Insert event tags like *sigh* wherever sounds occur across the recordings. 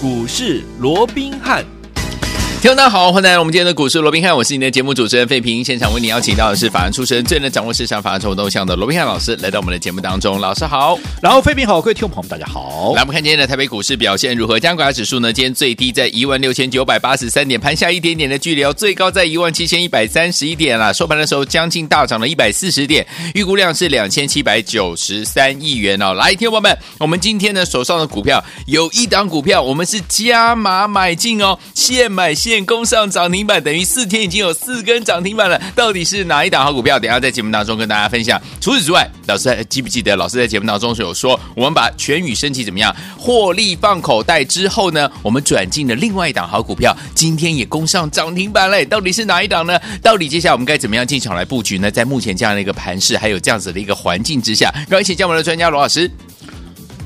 股市罗宾汉。听众大家好，欢迎来到我们今天的股市罗宾汉，我是您的节目主持人费平。现场为您邀请到的是法案出身、最能掌握市场法案筹动向的罗宾汉老师，来到我们的节目当中。老师好，然后费平好，各位听众朋友们大家好。来，我们看今天的台北股市表现如何？加权指数呢？今天最低在一万六千九百八十三点，盘下一点点的距离哦，最高在一万七千一百三十一点啦。收盘的时候将近大涨了一百四十点，预估量是两千七百九十三亿元哦。来，听众友们，我们今天呢手上的股票有一档股票，我们是加码买进哦，现买现攻上涨。停板等于四天已经有四根涨停板了，到底是哪一档好股票？等下在节目当中跟大家分享。除此之外，老师还记不记得老师在节目当中是有说，我们把全宇升级怎么样获利放口袋之后呢，我们转进了另外一档好股票，今天也攻上涨停板嘞。到底是哪一档呢？到底接下来我们该怎么样进场来布局呢？在目前这样的一个盘势，还有这样子的一个环境之下，让我们一起叫我们的专家罗老师。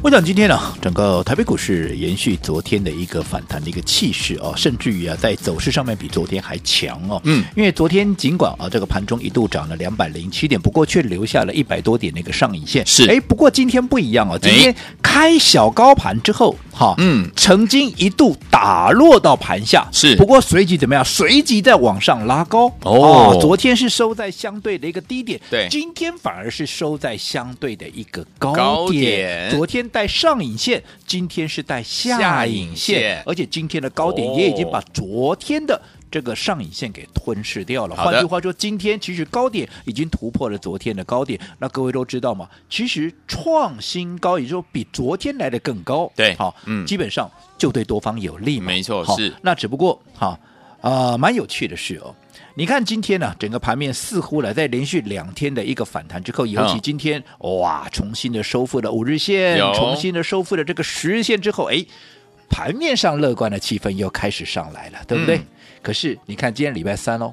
我想今天呢，整个台北股市延续昨天的一个反弹的一个气势哦，甚至于啊，在走势上面比昨天还强哦。嗯，因为昨天尽管啊，这个盘中一度涨了两百零七点，不过却留下了一百多点的一个上影线。是，哎，不过今天不一样哦，今天开小高盘之后，哈，嗯，曾经一度打落到盘下，是，不过随即怎么样？随即再往上拉高。哦，昨天是收在相对的一个低点，对，今天反而是收在相对的一个高点。高点昨天。带上影线，今天是带下影线，而且今天的高点也已经把昨天的这个上影线给吞噬掉了。换句话说，今天其实高点已经突破了昨天的高点。那各位都知道嘛？其实创新高，也就比昨天来的更高。对，好，嗯，基本上就对多方有利嘛。没错，是。那只不过，哈，啊，蛮有趣的是哦。你看今天呢、啊，整个盘面似乎呢，在连续两天的一个反弹之后，尤其今天、嗯、哇，重新的收复了五日线，重新的收复了这个十日线之后，哎，盘面上乐观的气氛又开始上来了，对不对？嗯、可是你看今天礼拜三哦，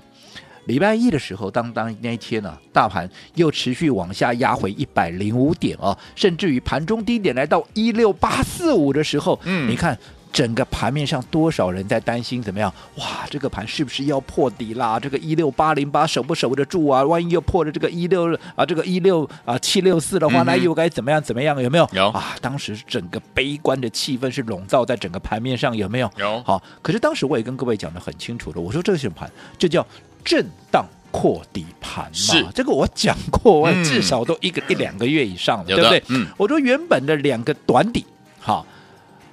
礼拜一的时候，当当那一天呢、啊，大盘又持续往下压回一百零五点哦，甚至于盘中低点来到一六八四五的时候，嗯，你看。整个盘面上多少人在担心怎么样？哇，这个盘是不是要破底啦？这个一六八零八守不守得住啊？万一又破了这个一六啊，这个一六啊七六四的话，那又该怎么样？怎么样？有没有？有啊！当时整个悲观的气氛是笼罩在整个盘面上，有没有？有。好，可是当时我也跟各位讲的很清楚了，我说这是什么盘？这叫震荡扩底盘嘛。是这个我讲过，我至少都一个、嗯、一两个月以上了，对不对？嗯。我说原本的两个短底，好。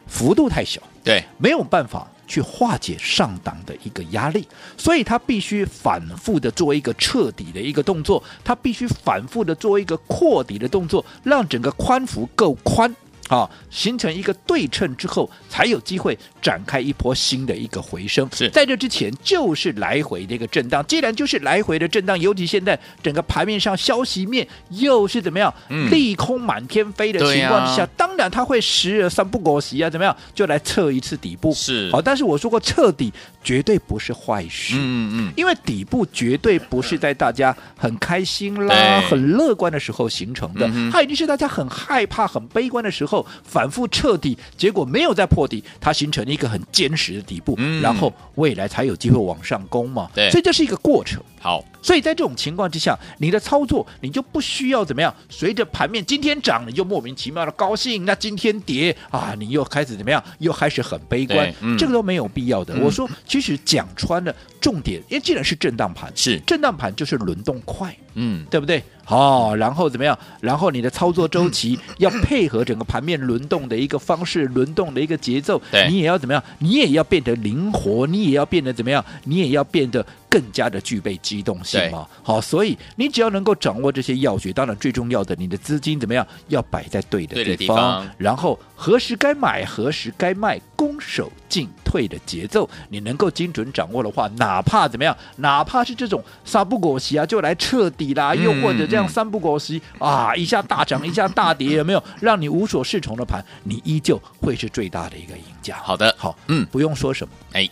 幅度太小，对，没有办法去化解上档的一个压力，所以它必须反复的做一个彻底的一个动作，它必须反复的做一个扩底的动作，让整个宽幅够宽。啊，形成一个对称之后，才有机会展开一波新的一个回升。是在这之前，就是来回的一个震荡。既然就是来回的震荡，尤其现在整个盘面上消息面又是怎么样，嗯、利空满天飞的情况之下，啊、当然它会时而三不狗席啊，怎么样就来测一次底部。是好，但是我说过，彻底绝对不是坏事。嗯嗯，因为底部绝对不是在大家很开心啦、很乐观的时候形成的，嗯、它一定是大家很害怕、很悲观的时候。反复彻底，结果没有再破底，它形成了一个很坚实的底部，嗯、然后未来才有机会往上攻嘛。对，所以这是一个过程。好，所以在这种情况之下，你的操作你就不需要怎么样，随着盘面今天涨，你就莫名其妙的高兴；那今天跌啊，你又开始怎么样，又开始很悲观。嗯、这个都没有必要的。嗯、我说，其实讲穿了重点，因为既然是震荡盘，是震荡盘就是轮动快，嗯，对不对？好、哦，然后怎么样？然后你的操作周期 *clears throat* 要配合整个盘面轮动的一个方式，轮动的一个节奏，对你也要怎么样？你也要变得灵活，你也要变得怎么样？你也要变得更加的具备机动性嘛。好，所以你只要能够掌握这些要诀，当然最重要的，你的资金怎么样？要摆在对的地方，然后何时该买，何时该卖，攻守进退的节奏，你能够精准掌握的话，哪怕怎么样？哪怕是这种三不五时啊，就来彻底啦，又或者这。样三不狗时啊，一下大涨，一下大跌，有没有让你无所适从的盘？你依旧会是最大的一个赢家。好的，好，嗯，不用说什么。哎，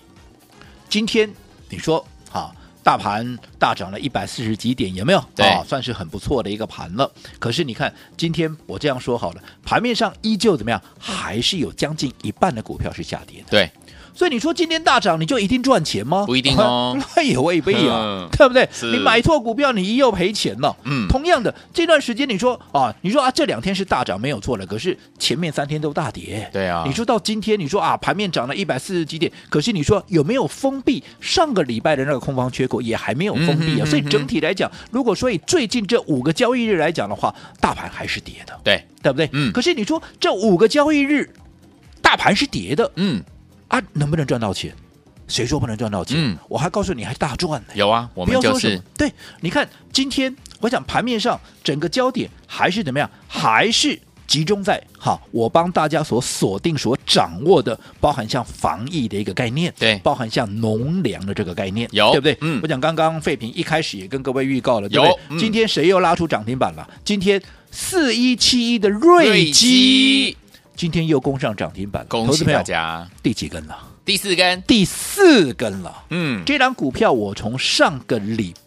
今天你说啊，大盘大涨了一百四十几点，有没有？啊，算是很不错的一个盘了。可是你看，今天我这样说好了，盘面上依旧怎么样？还是有将近一半的股票是下跌的。对。所以你说今天大涨，你就一定赚钱吗？不一定哦，*laughs* 那也未必啊，嗯对不对？你买错股票，你一又赔钱了。嗯同样的这段时间，你说啊，你说啊，这两天是大涨没有错了，可是前面三天都大跌。对啊你说到今天，你说啊，盘面涨了一百四十几点，可是你说有没有封闭上个礼拜的那个空方缺口，也还没有封闭啊。嗯所以整体来讲，如果说以最近这五个交易日来讲的话，大盘还是跌的，对，对不对？嗯可是你说这五个交易日，大盘是跌的，嗯，啊，能不能赚到钱？谁说不能赚到钱？嗯我还告诉你，还大赚呢。有啊，我不们就说什么，对，你看今天，我想盘面上整个焦点还是怎么样？还是集中在哈，我帮大家所锁定、所掌握的，包含像防疫的一个概念，对包含像农粮的这个概念，有对不对？嗯我讲刚刚废品一开始也跟各位预告了，对不对？今天谁又拉出涨停板了？今天四一七一的瑞基，今天又攻上涨停板了，恭喜大家，第几根了？第四根，第四根了。嗯，这档股票我从上个礼拜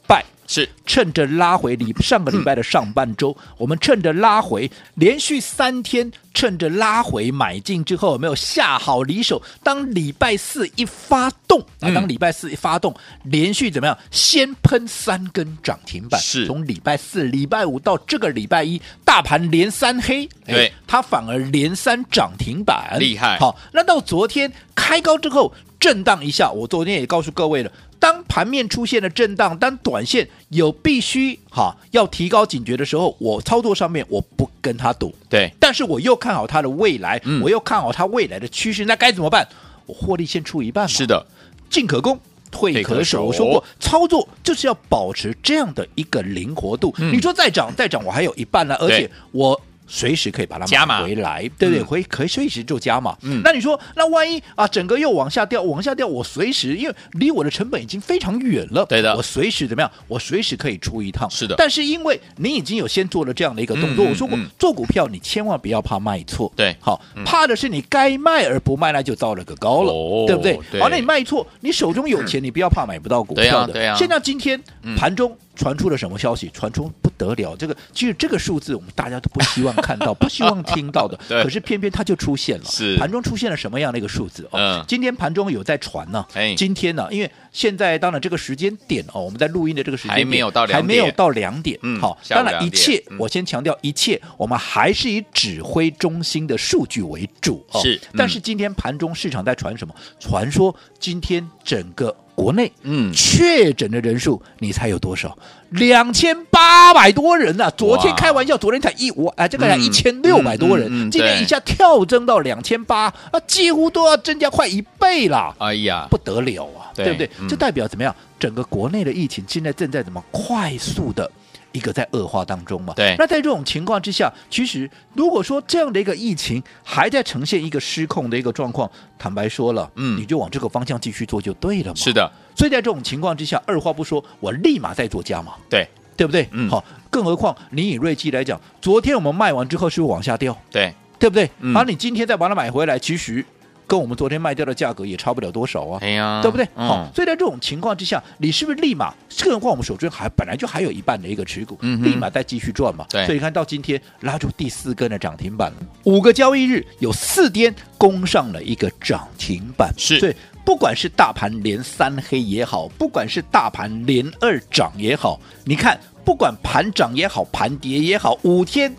是。趁着拉回礼上个礼拜的上半周，嗯。我们趁着拉回连续三天，趁着拉回买进之后，有没有下好离手？当礼拜四一发动啊，嗯。当礼拜四一发动，连续怎么样？先喷三根涨停板，是。从礼拜四、礼拜五到这个礼拜一，大盘连三黑，对。哎，它反而连三涨停板，厉害。好，那到昨天开高之后震荡一下，我昨天也告诉各位了，当盘面出现了震荡，当短线有必须哈要提高警觉的时候，我操作上面我不跟他赌，对，但是我又看好它的未来，嗯。我又看好它未来的趋势，那该怎么办？我获利先出一半嘛，是的，进可攻。退可守，我说过，操作就是要保持这样的一个灵活度。嗯。你说再涨再涨，我还有一半呢，而且我随时可以把它加码。买回来，对不对？嗯。回可以随时做加码。嗯。那你说，那万一啊，整个又往下掉，往下掉，我随时因为离我的成本已经非常远了，对的。我随时怎么样？我随时可以出一趟。是的。但是因为你已经有先做了这样的一个动作，我说过嗯，做股票你千万不要怕卖错，对。好嗯，怕的是你该卖而不卖，那就糟了个高了，哦对不对？对。好，那你卖错，你手中有钱，你不要怕买不到股票的。对啊现在今天嗯。盘中传出了什么消息？传出不得了，这个其实这个数字我们大家都不希望看到，*laughs* 不希望听到的。可是偏偏它就出现了。是盘中出现了什么样的一个数字？哦，嗯今天盘中有在传呢、哎今天呢，因为现在当然这个时间点哦，我们在录音的这个时间点还没有到两点还没有到两点。嗯好，当然一切嗯我先强调一切，我们还是以指挥中心的数据为主哦。是嗯但是今天盘中市场在传什么？传说今天整个国内嗯确诊的人数，你猜有多少？两千八百多人啊！昨天开玩笑，昨天才一我啊，这个一千六百多人，嗯嗯嗯今天一下跳增到两千八啊，几乎都要增加快一倍了。哎呀，不得了啊，对对不对？嗯这代表怎么样？整个国内的疫情现在正在怎么快速的一个在恶化当中嘛？对那在这种情况之下，其实如果说这样的一个疫情还在呈现一个失控的一个状况，坦白说了，嗯你就往这个方向继续做就对了嘛。是。的，所以在这种情况之下，二话不说，我立马再做加码，对对不对？嗯好，更何况你以瑞基来讲，昨天我们卖完之后是不是往下掉？对，对不对？嗯而你今天再把它买回来，其实跟我们昨天卖掉的价格也差不了多少啊。哎呀，对不对？嗯好，所以在这种情况之下，你是不是立马？更何况我们手中还本来就还有一半的一个持股，嗯立马再继续赚嘛。对所以你看到今天拉出第四根的涨停板了，五个交易日有四天攻上了一个涨停板，是所以不管是大盘连三黑也好，不管是大盘连二涨也好，你看不管盘涨也好，盘跌也好，五天。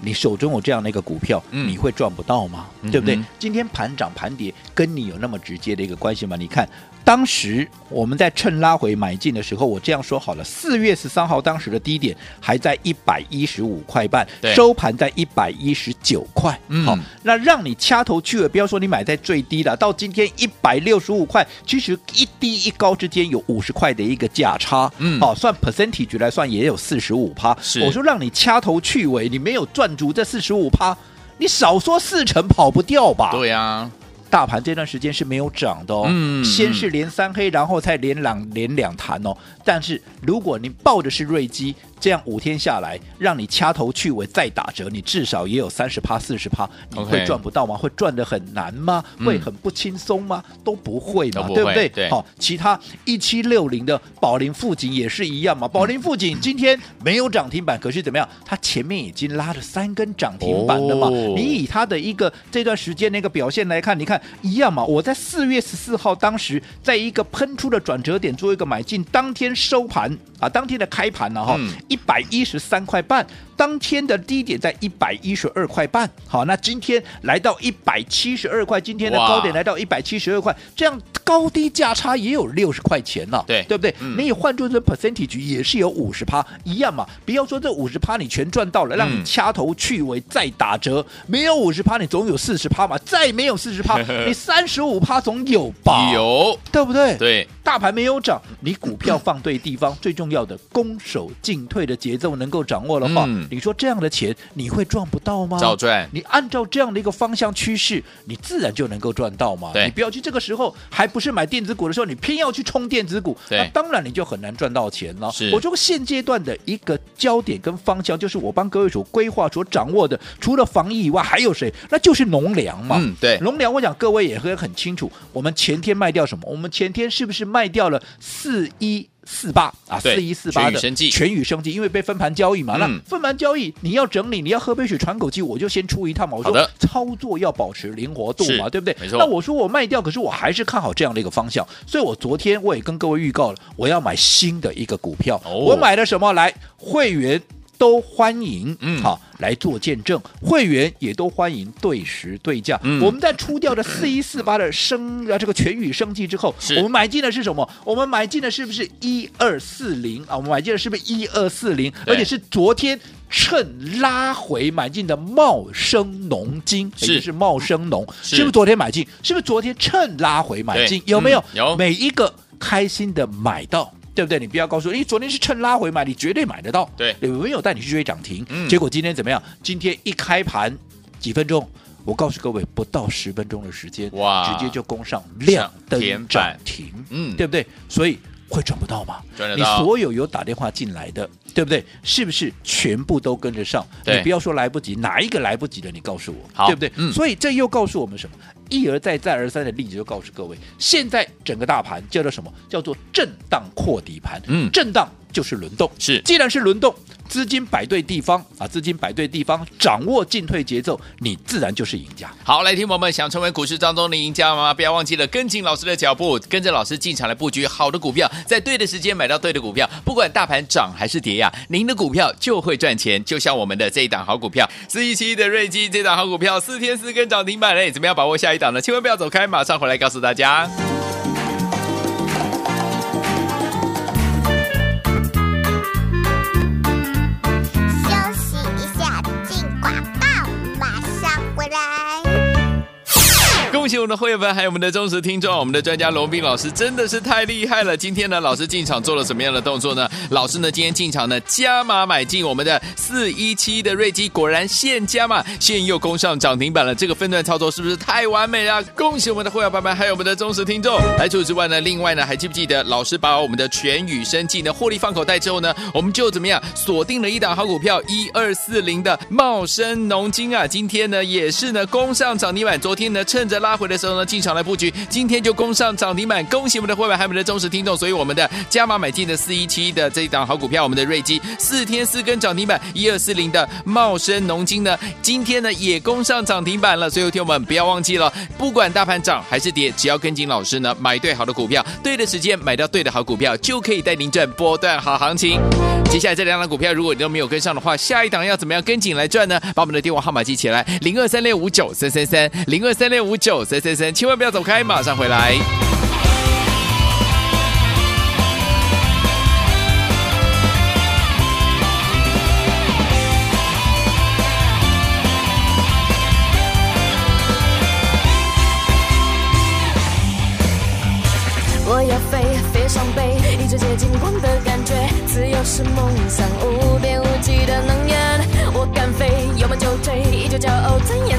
你手中有这样的一个股票，嗯你会赚不到吗？嗯对不对？今天盘涨盘跌跟你有那么直接的一个关系吗？你看，当时我们在趁拉回买进的时候，我这样说好了，四月十三号当时的低点还在一百一十五块半，收盘在一百一十九块。嗯好，那让你掐头去尾，不要说你买在最低了，到今天一百六十五块，其实一低一高之间有五十块的一个价差。嗯好，算 percentage 来算也有四十五趴。是我说让你掐头去尾，你没有赚足这四十五趴，你少说四成跑不掉吧？对呀，大盘这段时间是没有涨的哦，嗯先是连三黑，然后才连两连两弹哦。但是如果你抱的是瑞基，这样五天下来，让你掐头去尾再打折，你至少也有三十趴、四十趴，你会赚不到吗会赚得很难吗？会很不轻松吗？嗯、都不会嘛，不会对不对？对。好，其他一七六零的宝林富锦也是一样嘛。宝林富锦今天没有涨停板，可是怎么样？它前面已经拉了三根涨停板了嘛。哦、你以它的一个这段时间那个表现来看，你看一样嘛。我在四月十四号当时在一个喷出的转折点做一个买进，当天收盘啊，当天的开盘呢哈，一百一十三块半。当天的低点在一百一十二块半，好，那今天来到一百七十二块，今天的高点来到一百七十二块，这样高低价差也有六十块钱了，对对不对？嗯、你换做这 percentage 也是有五十趴一样嘛，不要说这五十趴你全赚到了，让你掐头去尾再打折，嗯、没有五十趴你总有四十趴嘛，再没有四十趴 *laughs* 你三十五趴总有吧？有，对不对？对，大盘没有涨，你股票放对地方，*laughs* 最重要的攻守进退的节奏能够掌握的话。嗯你说这样的钱你会赚不到吗？照赚。你按照这样的一个方向趋势，你自然就能够赚到嘛。对。你不要去这个时候还不是买电子股的时候，你偏要去冲电子股，那当然你就很难赚到钱了。是。我说现阶段的一个焦点跟方向，就是我帮各位所规划、所掌握的，除了防疫以外，还有谁？那就是农粮嘛。嗯，对。农粮，我想各位也会很清楚。我们前天卖掉什么？我们前天是不是卖掉了四一？四八啊，四一四八的全宇生技，因为被分盘交易嘛，嗯、那分盘交易你要整理，你要喝杯水喘口气，我就先出一趟嘛。我说操作要保持灵活度嘛，对不对？没错。那我说我卖掉，可是我还是看好这样的一个方向，所以我昨天我也跟各位预告了，我要买新的一个股票。哦、我买了什么？来会员。都欢迎，嗯，好来做见证，会员也都欢迎对时对价。嗯，我们在出掉的四一四八的生啊，这个全宇生技之后，我们买进的是什么？我们买进的是不是一二四零啊？我们买进的是不是一二四零？而且是昨天趁拉回买进的茂生农金，是，是茂生农，是，是不是昨天买进？是不是昨天趁拉回买进？有没有？嗯，有，每一个开心的买到。对不对？你不要告诉我，你昨天是趁拉回买，你绝对买得到。对，有没有带你去追涨停？嗯，结果今天怎么样？今天一开盘几分钟，我告诉各位，不到十分钟的时间，哇，直接就攻上亮灯涨停，嗯，对不对？所以会转不到吗？赚得到。你所有有打电话进来的，对不对？是不是全部都跟着上？对，你不要说来不及，哪一个来不及的？你告诉我，对不对？嗯，所以这又告诉我们什么？一而再，再而三的例子就告诉各位，现在整个大盘叫做什么？叫做震荡扩底盘。嗯，震荡就是轮动。是，既然是轮动，资金摆对地方啊，资金摆对地方，掌握进退节奏，你自然就是赢家。好，来听我们想成为股市当中的赢家吗？不要忘记了跟紧老师的脚步，跟着老师进场来布局好的股票，在对的时间买到对的股票，不管大盘涨还是跌呀、啊，您的股票就会赚钱。就像我们的这一档好股票，四一七的瑞基这档好股票，四天四根涨停板嘞，怎么样把握下一档呢？千万不要走开，马上回来告诉大家。喜我们的会员们，还有我们的忠实听众，我们的专家龙斌老师真的是太厉害了。今天呢，老师进场做了什么样的动作呢？老师呢，今天进场呢，加码买进我们的四一七的瑞基，果然现加码，现又攻上涨停板了。这个分段操作是不是太完美了？恭喜我们的会员朋友们，还有我们的忠实听众。来除此之外呢，另外呢，还记不记得老师把我们的全宇生技呢获利放口袋之后呢，我们就怎么样锁定了一档好股票一二四零的茂生农金啊？今天呢，也是呢攻上涨停板。昨天呢，趁着拉。回的时候呢，进场来布局，今天就攻上涨停板，恭喜我们的会员，还有我们的忠实听众。所以我们的加码买进的四一七的这一档好股票，我们的瑞基四天四根涨停板，一二四零的茂生农金呢，今天呢也攻上涨停板了。所以听友们不要忘记了，不管大盘涨还是跌，只要跟紧老师呢，买对好的股票，对的时间买到对的好股票，就可以带您赚波段好行情。接下来这两档股票，如果你都没有跟上的话，下一档要怎么样跟紧来赚呢？把我们的电话号码记起来，零二三六五九三三三，零二三六五九三三三，千万不要走开，马上回来。我要飞，飞上北，一直接近光的感觉，自由是梦想，无边无际的能源。我敢飞，有梦就追，依旧骄傲尊严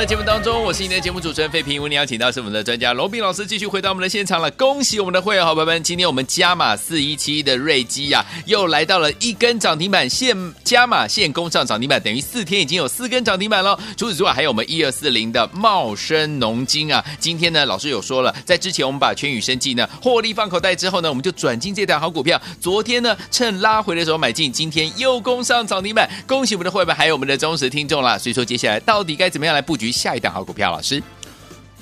的节目当中，我是你的节目主持人费平。为你邀请到是我们的专家罗宾老师，继续回到我们的现场了。恭喜我们的会员好朋友们，今天我们加码四一七的瑞基呀，又来到了一根涨停板，现加码现攻上涨停板，等于四天已经有四根涨停板了。除此之外，还有我们一二四零的茂生农金啊，今天呢，老师有说了，在之前我们把全宇生技呢获利放口袋之后呢，我们就转进这档好股票。昨天呢，趁拉回的时候买进，今天又攻上涨停板，恭喜我们的会员，还有我们的忠实听众啦。所以说，接下来到底该怎么样来布局下一档好股票？老师，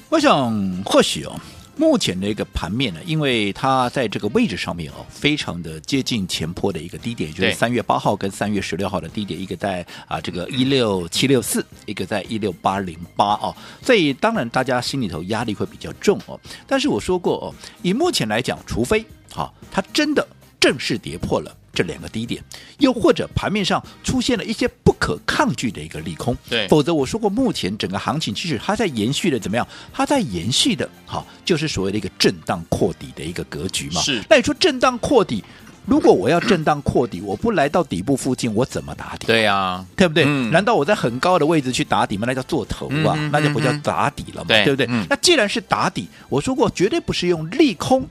我想或许哦，目前的一个盘面呢，因为它在这个位置上面哦，非常的接近前坡的一个低点，就是三月八号跟三月十六号的低点，一个在啊这个一六七六四，一个在一六八零八哦，所以当然大家心里头压力会比较重哦。但是我说过哦，以目前来讲，除非好，它真的正式跌破了。这两个低点，又或者盘面上出现了一些不可抗拒的一个利空，对，否则我说过，目前整个行情其实它在延续的怎么样？它在延续的，好，就是所谓的一个震荡扩底的一个格局嘛。是，那你说震荡扩底，如果我要震荡扩底，我不来到底部附近，我怎么打底？对呀、啊，对不对、嗯？难道我在很高的位置去打底吗？那叫做头啊、嗯，那就不叫打底了嘛，对，对不对、嗯？那既然是打底，我说过绝对不是用利空。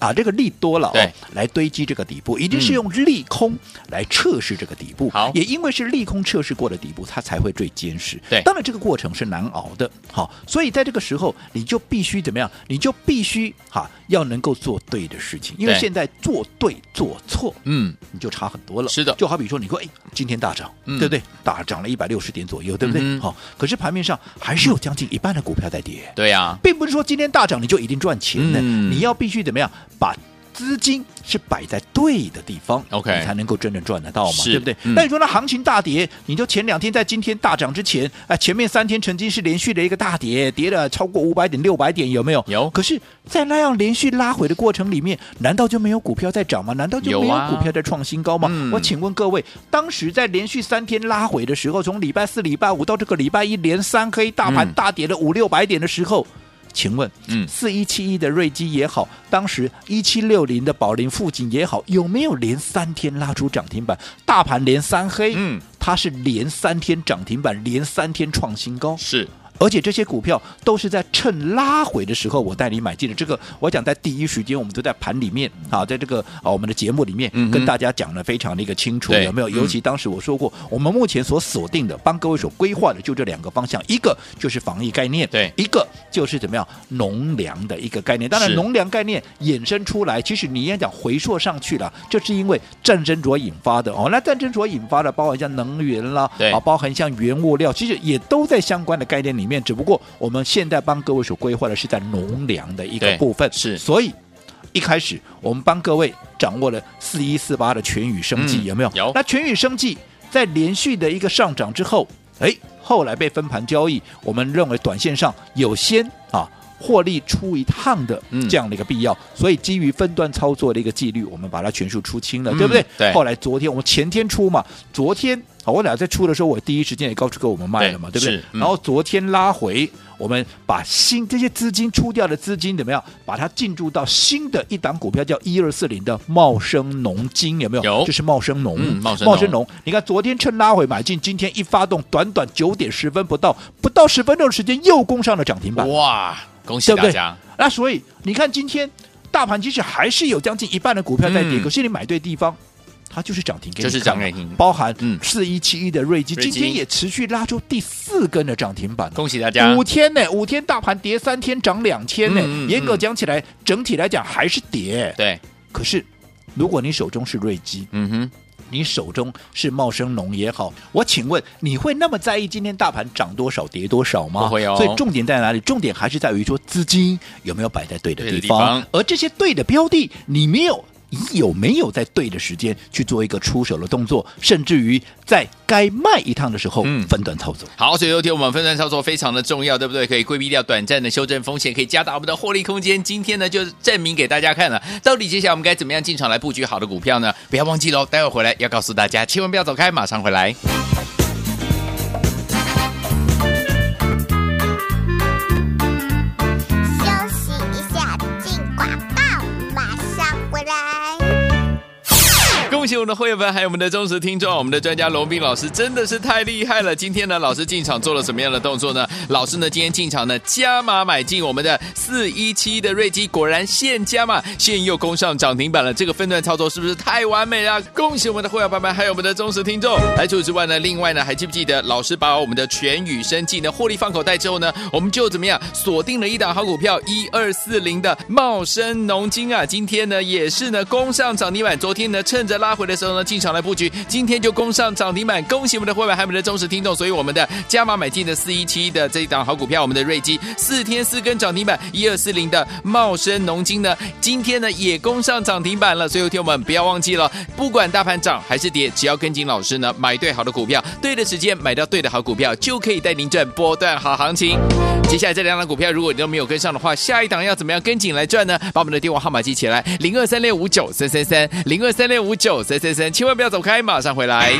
啊，这个利多了哦，来堆积这个底部，一定是用利空来测试这个底部。好、嗯，也因为是利空测试过的底部，它才会最坚实。对，当然这个过程是难熬的。好，所以在这个时候，你就必须怎么样？你就必须哈、啊，要能够做对的事情。因为现在做对做错，嗯，你就差很多了。是的，就好比说，你说，哎，今天大涨、嗯，对不对？大涨了一百六十点左右，对不对？好、嗯，可是盘面上还是有将近一半的股票在跌。对呀、啊，并不是说今天大涨你就一定赚钱的，嗯、你要必须怎么样？把资金是摆在对的地方，OK，你才能够真正赚得到嘛，对不对？那、嗯、你说那行情大跌，你就前两天在今天大涨之前，哎，前面三天曾经是连续的一个大跌，跌了超过五百点、六百点，有没有？有。可是，在那样连续拉回的过程里面，难道就没有股票在涨吗？难道就没有股票在创新高吗？啊、我请问各位，当时在连续三天拉回的时候，从礼拜四、礼拜五到这个礼拜一连三黑，大盘大跌了五六百点的时候。请问，嗯，四一七一的瑞基也好，当时一七六零的宝林富锦也好，有没有连三天拉出涨停板？大盘连三黑，嗯，它是连三天涨停板，连三天创新高，是。而且这些股票都是在趁拉回的时候，我带你买进的。这个我讲在第一时间，我们都在盘里面啊，在这个啊我们的节目里面跟大家讲的非常的一个清楚，有没有？尤其当时我说过，我们目前所锁定的，帮各位所规划的就这两个方向，一个就是防疫概念，对，一个就是怎么样农粮的一个概念。当然，农粮概念衍生出来，其实你也讲回溯上去了，这是因为战争所引发的哦。那战争所引发的，包含像能源啦，对啊，包含像原物料，其实也都在相关的概念里面。面只不过我们现在帮各位所规划的是在农粮的一个部分，是，所以一开始我们帮各位掌握了四一四八的全宇生计，有没有？有。那全宇生计在连续的一个上涨之后，哎，后来被分盘交易，我们认为短线上有先啊获利出一趟的这样的一个必要，嗯、所以基于分段操作的一个纪律，我们把它全数出清了，嗯、对不对？对。后来昨天我们前天出嘛，昨天。好，我俩在出的时候，我第一时间也告诉过我们卖了嘛，对，对不对、嗯？然后昨天拉回，我们把新这些资金出掉的资金怎么样？把它进驻到新的一档股票，叫一二四零的茂生农金，有没有？有，这是茂生农，嗯、茂生茂生农。你看昨天趁拉回买进，今天一发动，短短九点十分不到，不到十分钟的时间又攻上了涨停板。哇，恭喜大家！那所以你看今天大盘其实还是有将近一半的股票在跌，嗯、可是你买对地方。它就是涨停，就是涨停，包含四一七一的瑞基，今天也持续拉出第四根的涨停板，恭喜大家！五天呢，五天大盘跌三天涨两天呢，严格讲起来，整体来讲还是跌。对，可是如果你手中是瑞基，嗯哼，你手中是茂生农也好，我请问你会那么在意今天大盘涨多少跌多少吗？不会哦。所以重点在哪里？重点还是在于说资金有没有摆在对的地方，而这些对的标的你没有。你有没有在对的时间去做一个出手的动作，甚至于在该卖一趟的时候，分段操作？嗯、好，所以有天我们分段操作非常的重要，对不对？可以规避掉短暂的修正风险，可以加大我们的获利空间。今天呢，就证明给大家看了，到底接下来我们该怎么样进场来布局好的股票呢？不要忘记喽，待会回来要告诉大家，千万不要走开，马上回来。我们的会员们，还有我们的忠实听众，我们的专家龙斌老师真的是太厉害了。今天呢，老师进场做了什么样的动作呢？老师呢，今天进场呢，加码买进我们的四一七的瑞基，果然现加码，现又攻上涨停板了。这个分段操作是不是太完美了？恭喜我们的会员朋友们，还有我们的忠实听众。来除此之外呢，另外呢，还记不记得老师把我们的全宇生技呢获利放口袋之后呢，我们就怎么样锁定了一档好股票一二四零的茂生农金啊，今天呢也是呢攻上涨停板。昨天呢趁着拉回的时候呢进场来布局，今天就攻上涨停板。恭喜我们的会员，还有我们的忠实听众。所以我们的加码买进的四一七的这一档好股票，我们的瑞基四天四根涨停板，一二四零的茂生农金呢，今天呢也攻上涨停板了。所以听我们不要忘记了，不管大盘涨还是跌，只要跟紧老师呢买对好的股票，对的时间买到对的好股票，就可以带您赚波段好行情。接下来这两档股票，如果你都没有跟上的话，下一档要怎么样跟紧来赚呢？把我们的电话号码记起来，零二三六五九三三三，零二三六五九三先生，千万不要走开，马上回来。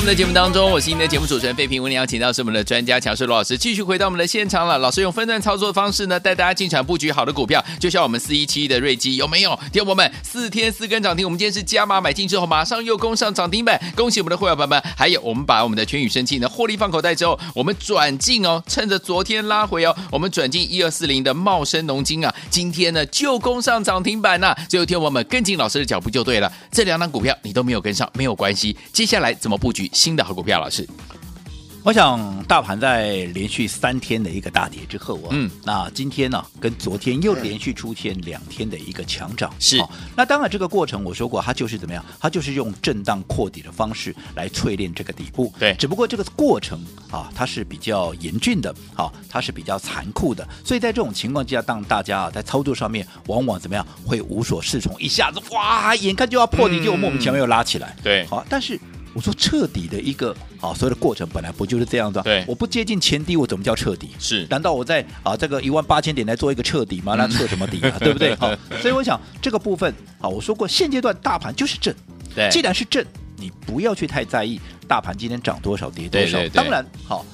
我们的节目当中，我是您的节目主持人费平。我们邀请到是我们的专家强势罗老师，继续回到我们的现场了。老师用分段操作的方式呢，带大家进场布局好的股票，就像我们四一七的瑞基，有没有？听我们四天四根涨停，我们今天是加码买进之后，马上又攻上涨停板，恭喜我们的会员朋友们！还有，我们把我们的全宇生技呢获利放口袋之后，我们转进哦，趁着昨天拉回哦，我们转进一二四零的茂生农金啊，今天呢就攻上涨停板呐、啊！最后听我们跟紧老师的脚步就对了。这两档股票你都没有跟上，没有关系，接下来。怎么布局新的好股票？老师，我想大盘在连续三天的一个大跌之后啊，嗯，那今天呢、啊，跟昨天又连续出现两天的一个强涨，是、哦。那当然这个过程我说过，它就是怎么样？它就是用震荡扩底的方式来淬炼这个底部。对，只不过这个过程啊，它是比较严峻的，好、啊，它是比较残酷的。所以在这种情况之下，当大家啊在操作上面，往往怎么样会无所适从，一下子哇，眼看就要破底，就莫名其妙又拉起来。嗯、对，好、啊，但是。我说彻底的一个啊，所有的过程本来不就是这样的？对，我不接近前低，我怎么叫彻底？是，难道我在啊这个一万八千点来做一个彻底吗？那彻什么底啊？*laughs* 对不对？好，所以我想这个部分啊，我说过现阶段大盘就是正，对，既然是正，你不要去太在意大盘今天涨多少跌多少。对对对，当然好。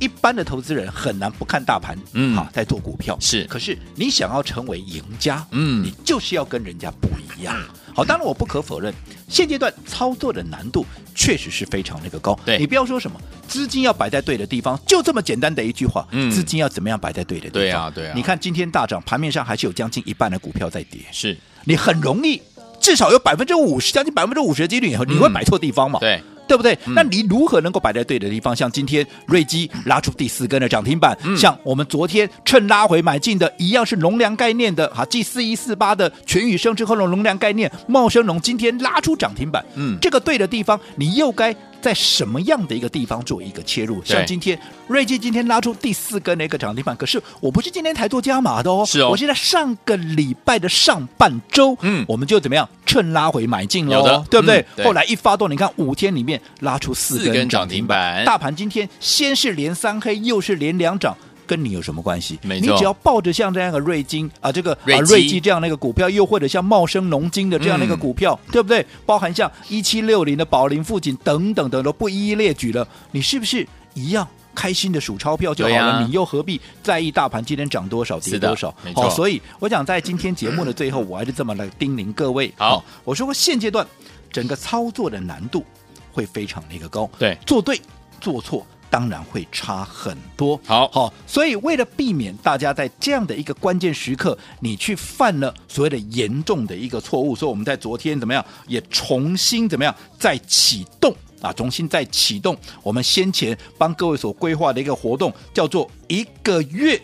一般的投资人很难不看大盘，嗯，好，在做股票是。可是你想要成为赢家，嗯，你就是要跟人家不一样。好，当然我不可否认，现阶段操作的难度确实是非常那个高。对，你不要说什么资金要摆在对的地方，就这么简单的一句话，嗯，资金要怎么样摆在对的地方？对啊，对啊。你看今天大涨，盘面上还是有将近一半的股票在跌，是你很容易，至少有百分之五十，将近百分之五十的几率，你会摆错地方嘛？对。对不对？嗯、那你如何能够摆在对的地方？像今天瑞基拉出第四根的涨停板，嗯、像我们昨天趁拉回买进的一样是农粮概念的，哈，继四一四八的全宇生之后的农粮概念，茂生农今天拉出涨停板，嗯，这个对的地方，你又该在什么样的一个地方做一个切入？像今天瑞基今天拉出第四根的一个涨停板，可是我不是今天才做加码的哦，是哦，我现在上个礼拜的上半周，嗯，我们就怎么样趁拉回买进了，哦，对不对？嗯、对，后来一发动，你看五天里面拉出四根涨停板，大盘今天先是连三黑，又是连两涨。跟你有什么关系？没错，你只要抱着像这样的瑞金啊，这个瑞啊瑞基这样的一个股票，又或者像茂生农金的这样的一个股票，嗯、对不对？包含像一七六零的宝林富锦等等等都不一一列举了，你是不是一样开心的数钞票就好了？啊、你又何必在意大盘今天涨多少跌多少？好，所以我想在今天节目的最后，我还是这么来叮咛各位：好，我说过现阶段整个操作的难度会非常的一个高，对，做对做错。当然会差很多。好，好，所以为了避免大家在这样的一个关键时刻，你去犯了所谓的严重的一个错误，所以我们在昨天怎么样，也重新怎么样再启动啊，重新再启动我们先前帮各位所规划的一个活动，叫做一个月。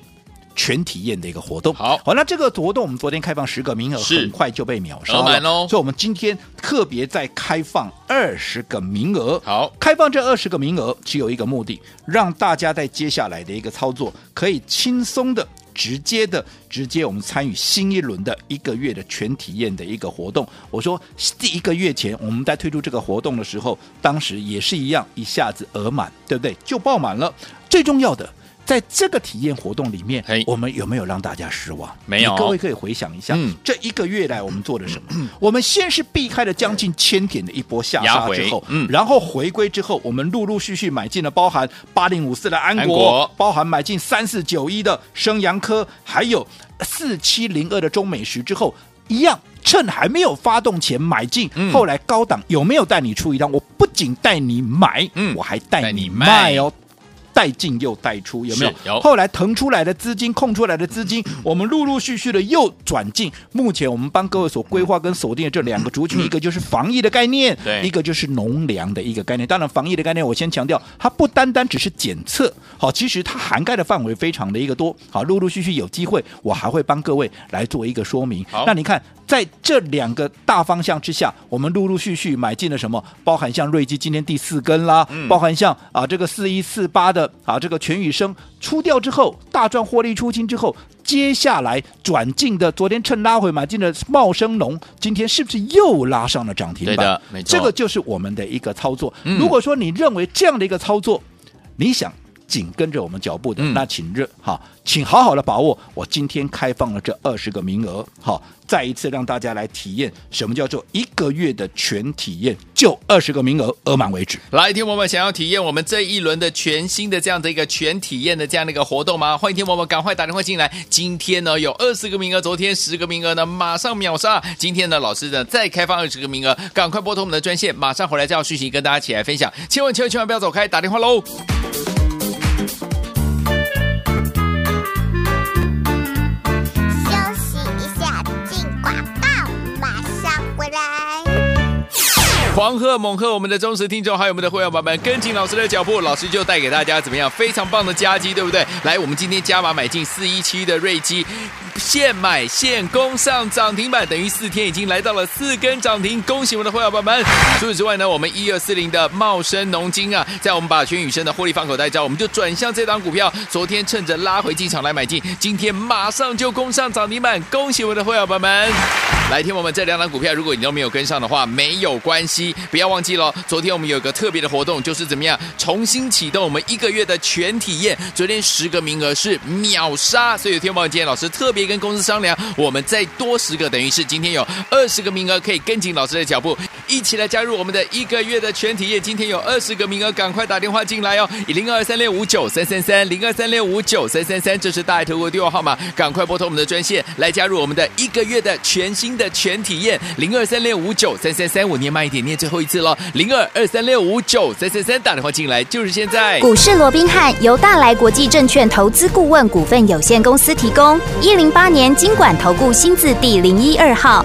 全体验的一个活动，好好，那这个活动我们昨天开放十个名额，很快就被秒杀了，哦、所以我们今天特别再开放二十个名额。好，开放这二十个名额只有一个目的，让大家在接下来的一个操作可以轻松的。直接的直接我们参与新一轮的一个月的全体验的一个活动。我说第一个月前我们在推出这个活动的时候，当时也是一样，一下子额满，对不对？就爆满了。最重要的。在这个体验活动里面，我们有没有让大家失望？没有。各位可以回想一下，嗯、这一个月来我们做了什么？嗯、我们先是避开了将近千点的一波下杀之后，嗯，然后回归之后，我们陆陆续续买进了包含八零五四的安国，包含买进三四九一的升阳科，还有四七零二的中美食之后，一样趁还没有发动前买进，嗯、后来高档有没有带你出一趟？我不仅带你买，嗯，我还带你卖哦。带进又带出，有没有？有。后来腾出来的资金，空出来的资金，我们陆陆续续的又转进。目前我们帮各位所规划跟锁定的这两个族群，一个就是防疫的概念，对，一个就是农粮的一个概念。当然，防疫的概念我先强调，它不单单只是检测，好，其实它涵盖的范围非常的一个多。好，陆陆续续有机会，我还会帮各位来做一个说明。那你看。在这两个大方向之下，我们陆陆续续买进了什么？包含像瑞基今天第四根啦，嗯、包含像啊这个四一四八的啊这个全宇生出掉之后大赚获利出清之后，接下来转进的昨天趁拉回买进的茂生农，今天是不是又拉上了涨停板？对的，没错，这个就是我们的一个操作。嗯、如果说你认为这样的一个操作，你想。紧跟着我们脚步的，那请热好，请好好的把握。我今天开放了这二十个名额，好，再一次让大家来体验什么叫做一个月的全体验，就二十个名额，额满为止。来，听我们想要体验我们这一轮的全新的这样的一个全体验的这样的一个活动吗？欢迎听我们赶快打电话进来。今天呢有二十个名额，昨天十个名额呢马上秒杀。今天呢老师呢再开放二十个名额，赶快拨通我们的专线，马上回来这样讯息跟大家一起来分享。千万千万千万不要走开，打电话喽。黄鹤猛鹤我们的忠实听众，还有我们的会员宝宝们，跟紧老师的脚步，老师就带给大家怎么样非常棒的加击，对不对？来，我们今天加码买进四一七的瑞基，现买现攻上涨停板，等于四天已经来到了四根涨停，恭喜我们的会员宝宝们！除此之外呢，我们一二四零的茂生农金啊，在我们把全宇生的获利放口袋之后，我们就转向这档股票，昨天趁着拉回进场来买进，今天马上就攻上涨停板，恭喜我们的会员宝宝们！来听我们这两档股票，如果你都没有跟上的话，没有关系。不要忘记了，昨天我们有个特别的活动，就是怎么样重新启动我们一个月的全体验。昨天十个名额是秒杀，所以有天宝今天老师特别跟公司商量，我们再多十个，等于是今天有二十个名额可以跟紧老师的脚步，一起来加入我们的一个月的全体验。今天有二十个名额，赶快打电话进来哦，以零二三六五九三三三零二三六五九三三三，这是大爱投顾电话号码，赶快拨通我们的专线来加入我们的一个月的全新的全体验，零二三六五九三三三，我念慢一点念。最后一次喽，零二二三六五九三三三，打电话进来就是现在。股市罗宾汉由大来国际证券投资顾问股份有限公司提供，一零八年金管投顾新字第零一二号。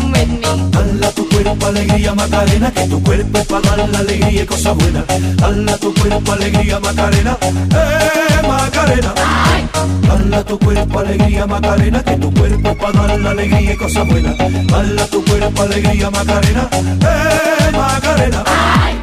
come tu cuerpo alegría Macarena, que tu cuerpo es para dar la alegría y cosa buena. Dala tu cuerpo alegría Macarena, eh Macarena. Dala tu cuerpo alegría Macarena, que tu cuerpo para dar la alegría y cosa buena. Dala tu cuerpo alegría Macarena, eh Macarena. Ay.